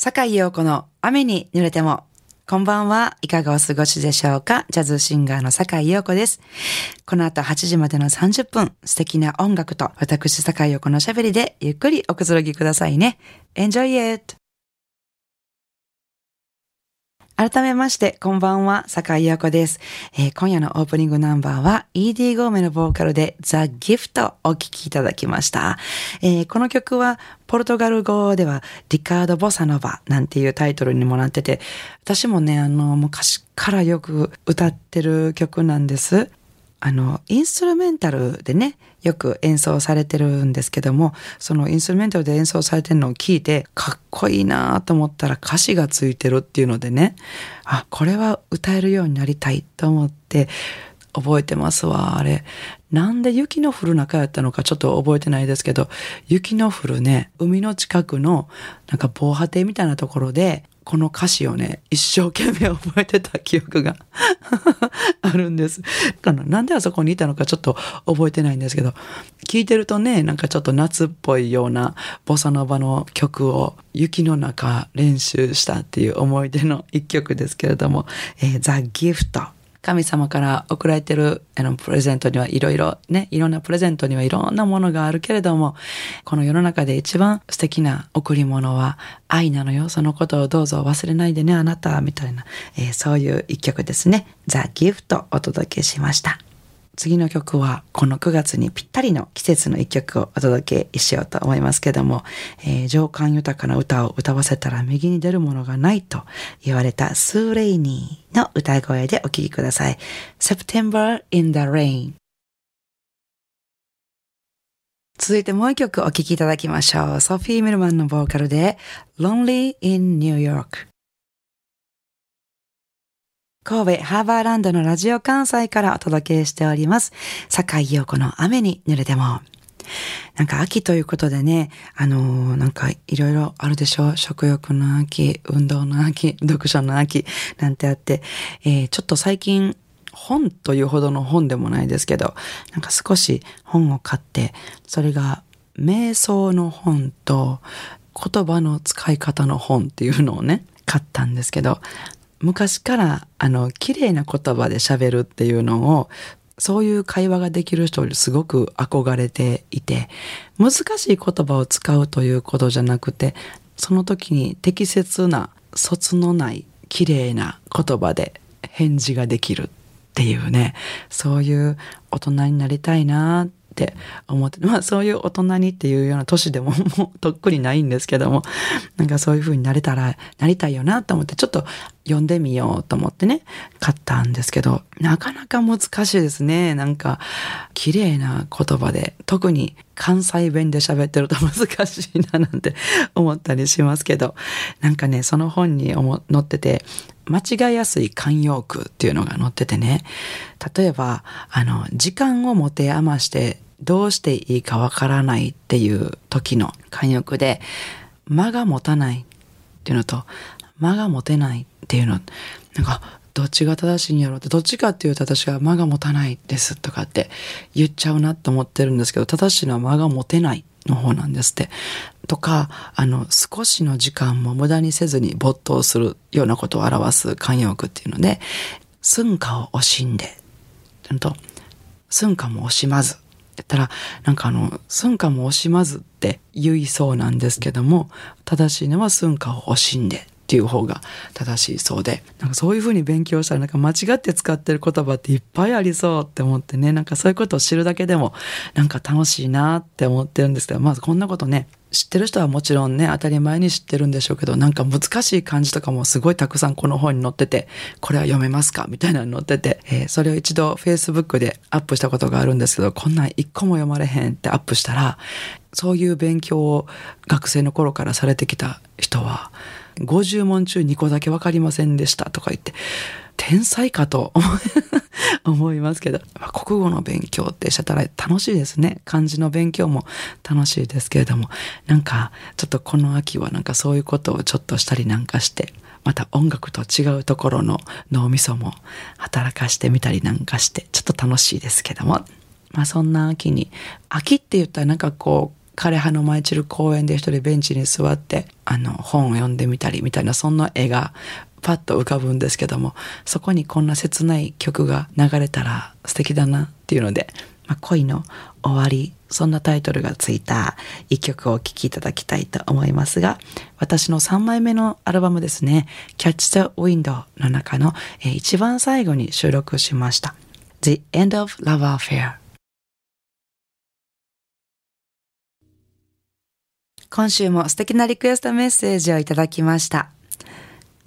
坂井陽子の雨に濡れても。こんばんは。いかがお過ごしでしょうか？ジャズシンガーの坂井陽子です。この後8時までの30分、素敵な音楽と私坂井陽子のしゃべりでゆっくりおくつろぎくださいね。Enjoy it! 改めまして、こんばんは、坂井陽子です、えー、今夜のオープニングナンバーは、ED ゴーメのボーカルで、ザ・ギフトをお聴きいただきました、えー、この曲は、ポルトガル語では、リカード・ボサノバなんていうタイトルにもなってて、私もね、あの、昔からよく歌ってる曲なんです。あの、インストゥルメンタルでね、よく演奏されてるんですけども、そのインストゥルメンタルで演奏されてるのを聞いて、かっこいいなと思ったら歌詞がついてるっていうのでね、あ、これは歌えるようになりたいと思って、覚えてますわ、あれ。なんで雪の降る中やったのかちょっと覚えてないですけど、雪の降るね、海の近くのなんか防波堤みたいなところで、この歌詞をね、一生懸命覚えてた記憶が あるんです。なんであそこにいたのかちょっと覚えてないんですけど、聞いてるとね、なんかちょっと夏っぽいようなボサノバの曲を雪の中練習したっていう思い出の一曲ですけれども、えー、ザ・ギフト。神様から送られてるあのプレゼントにはいろいろね、いろんなプレゼントにはいろんなものがあるけれども、この世の中で一番素敵な贈り物は愛なのよ。そのことをどうぞ忘れないでね、あなた、みたいな、えー、そういう一曲ですね。ザ・ギフトお届けしました。次の曲はこの9月にぴったりの季節の一曲をお届けしようと思いますけども、えー、情感豊かな歌を歌わせたら右に出るものがないと言われたスーレイニーの歌声でお聴きください。September in the Rain 続いてもう一曲お聴きいただきましょう。ソフィー・ミルマンのボーカルで Lonely in New York 神戸ハーバーランドのラジオ関西からお届けしております。坂井陽子の雨に濡れても。なんか秋ということでね、あのー、なんかいろいろあるでしょ食欲の秋、運動の秋、読書の秋なんてあって、えー、ちょっと最近本というほどの本でもないですけど、なんか少し本を買って、それが瞑想の本と言葉の使い方の本っていうのをね、買ったんですけど、昔からあの綺麗な言葉で喋るっていうのをそういう会話ができる人にすごく憧れていて難しい言葉を使うということじゃなくてその時に適切な卒のない綺麗な言葉で返事ができるっていうねそういう大人になりたいなって思って、まあそういう大人にっていうような年でももうとっくにないんですけども、なんかそういう風になれたら、なりたいよなと思って、ちょっと読んでみようと思ってね、買ったんですけど、なかなか難しいですね。なんか、綺麗な言葉で、特に関西弁で喋ってると難しいななんて 思ったりしますけど、なんかね、その本に載ってて、間違いやすい慣用句っていうのが載っててね、例えば、あの、時間を持て余してどうしていいかわからないっていう時の慣用句で、間が持たないっていうのと、間が持てないっていうの、なんか、どっちが正しいんやろうって、どっちかっていうと私は間が持たないですとかって言っちゃうなと思ってるんですけど、正しいのは間が持てないの方なんですって。とか、あの、少しの時間も無駄にせずに没頭するようなことを表す慣用句っていうので、寸暇を惜しんで、と、寸暇も惜しまずって言ったら、なんかあの、寸暇も惜しまずって言いそうなんですけども、正しいのは寸暇を惜しんで。っていう方が正しいそうで、なんかそういうふうに勉強したらなんか間違って使ってる言葉っていっぱいありそうって思ってね、なんかそういうことを知るだけでもなんか楽しいなって思ってるんですけど、まずこんなことね、知ってる人はもちろんね、当たり前に知ってるんでしょうけど、なんか難しい漢字とかもすごいたくさんこの本に載ってて、これは読めますか？みたいなの載ってて、えー、それを一度 Facebook でアップしたことがあるんですけど、こんなん一個も読まれへんってアップしたら、そういう勉強を学生の頃からされてきた人は、50問中2個だけ分かりませんでしたとか言って、天才かと思 いますけど、まあ、国語の勉強ってしたら楽しいですね。漢字の勉強も楽しいですけれども、なんかちょっとこの秋はなんかそういうことをちょっとしたりなんかして、また音楽と違うところの脳みそも働かしてみたりなんかして、ちょっと楽しいですけども、まあそんな秋に、秋って言ったらなんかこう、枯葉の舞い散る公園で一人ベンチに座って、あの、本を読んでみたりみたいな、そんな絵がパッと浮かぶんですけども、そこにこんな切ない曲が流れたら素敵だなっていうので、まあ、恋の終わり、そんなタイトルがついた一曲をお聴きいただきたいと思いますが、私の3枚目のアルバムですね、Catch the Window の中の、え、一番最後に収録しました。The End of Love Affair 今週も素敵なリクエストメッセージをいただきました。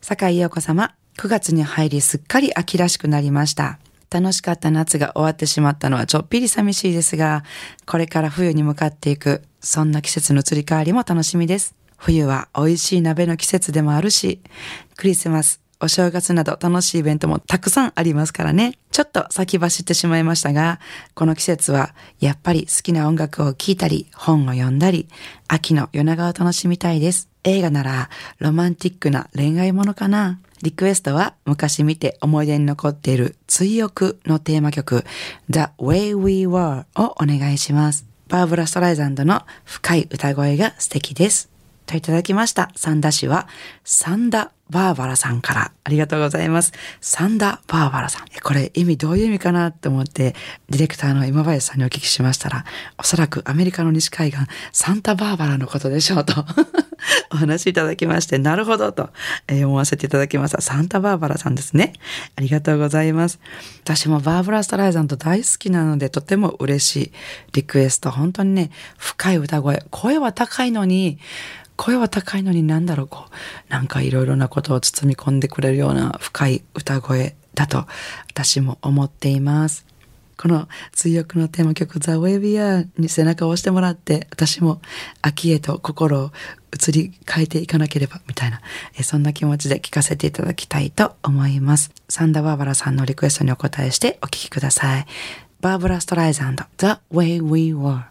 坂井陽子様、9月に入りすっかり秋らしくなりました。楽しかった夏が終わってしまったのはちょっぴり寂しいですが、これから冬に向かっていく、そんな季節の移り変わりも楽しみです。冬は美味しい鍋の季節でもあるし、クリスマス、お正月など楽しいイベントもたくさんありますからね。ちょっと先走ってしまいましたが、この季節はやっぱり好きな音楽を聴いたり、本を読んだり、秋の夜長を楽しみたいです。映画ならロマンティックな恋愛ものかなリクエストは昔見て思い出に残っている追憶のテーマ曲 The Way We Were をお願いします。バーブラ・ストライザンドの深い歌声が素敵です。といただきました。サンダ氏はサンダバーバラさんからありがとうございます。サンダ・バーバラさん。これ意味どういう意味かなって思って、ディレクターの今林さんにお聞きしましたら、おそらくアメリカの西海岸、サンタバーバラのことでしょうと お話いただきまして、なるほどと、思わせていただきました。サンタバーバラさんですね。ありがとうございます。私もバーブラ・ストライザンと大好きなので、とても嬉しいリクエスト。本当にね、深い歌声。声は高いのに、声は高いのになんだろう、こう、なんかいろいろなことを包み込んでくれるような深い歌声だと私も思っています。この追憶のテーマ曲 The Way We Are に背中を押してもらって私も秋へと心を移り変えていかなければみたいなえそんな気持ちで聴かせていただきたいと思います。サンダバーバラさんのリクエストにお答えしてお聴きください。バーブラ・ストライザンド The Way We Were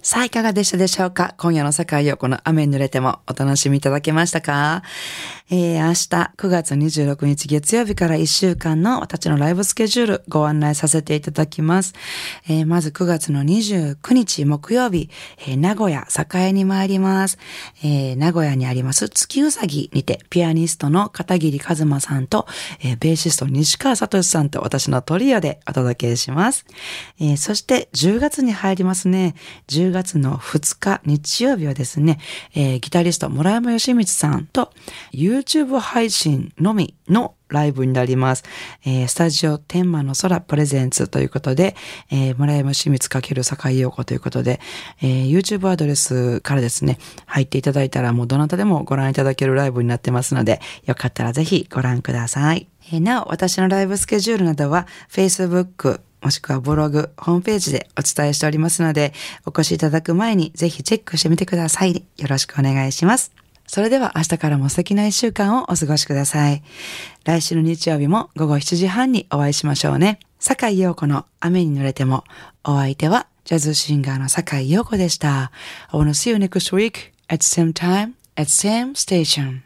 さあ、いかがでしたでしょうか？今夜の世界をこの雨に濡れてもお楽しみいただけましたか？えー、明日9月26日月曜日から1週間の私のライブスケジュールご案内させていただきます。えー、まず9月の29日木曜日、えー、名古屋栄に参ります。えー、名古屋にあります月うさぎにてピアニストの片桐和馬さんと、えー、ベーシスト西川聡さんと私のトリオでお届けします。えー、そして10月に入りますね。10 10月の2日日曜日はですね、えー、ギタリスト村山義光さんと YouTube 配信のみのライブになります。えー、スタジオ天満の空プレゼンツということで、えー、村山義光×坂井陽子ということで、えー、YouTube アドレスからですね、入っていただいたらもうどなたでもご覧いただけるライブになってますので、よかったらぜひご覧ください。えー、なお、私のライブスケジュールなどは Facebook、もしくはブログ、ホームページでお伝えしておりますので、お越しいただく前にぜひチェックしてみてください。よろしくお願いします。それでは明日からも素敵な一週間をお過ごしください。来週の日曜日も午後7時半にお会いしましょうね。坂井陽子の雨に濡れても、お相手はジャズシンガーの坂井陽子でした。I wanna see you next week at same time at same station.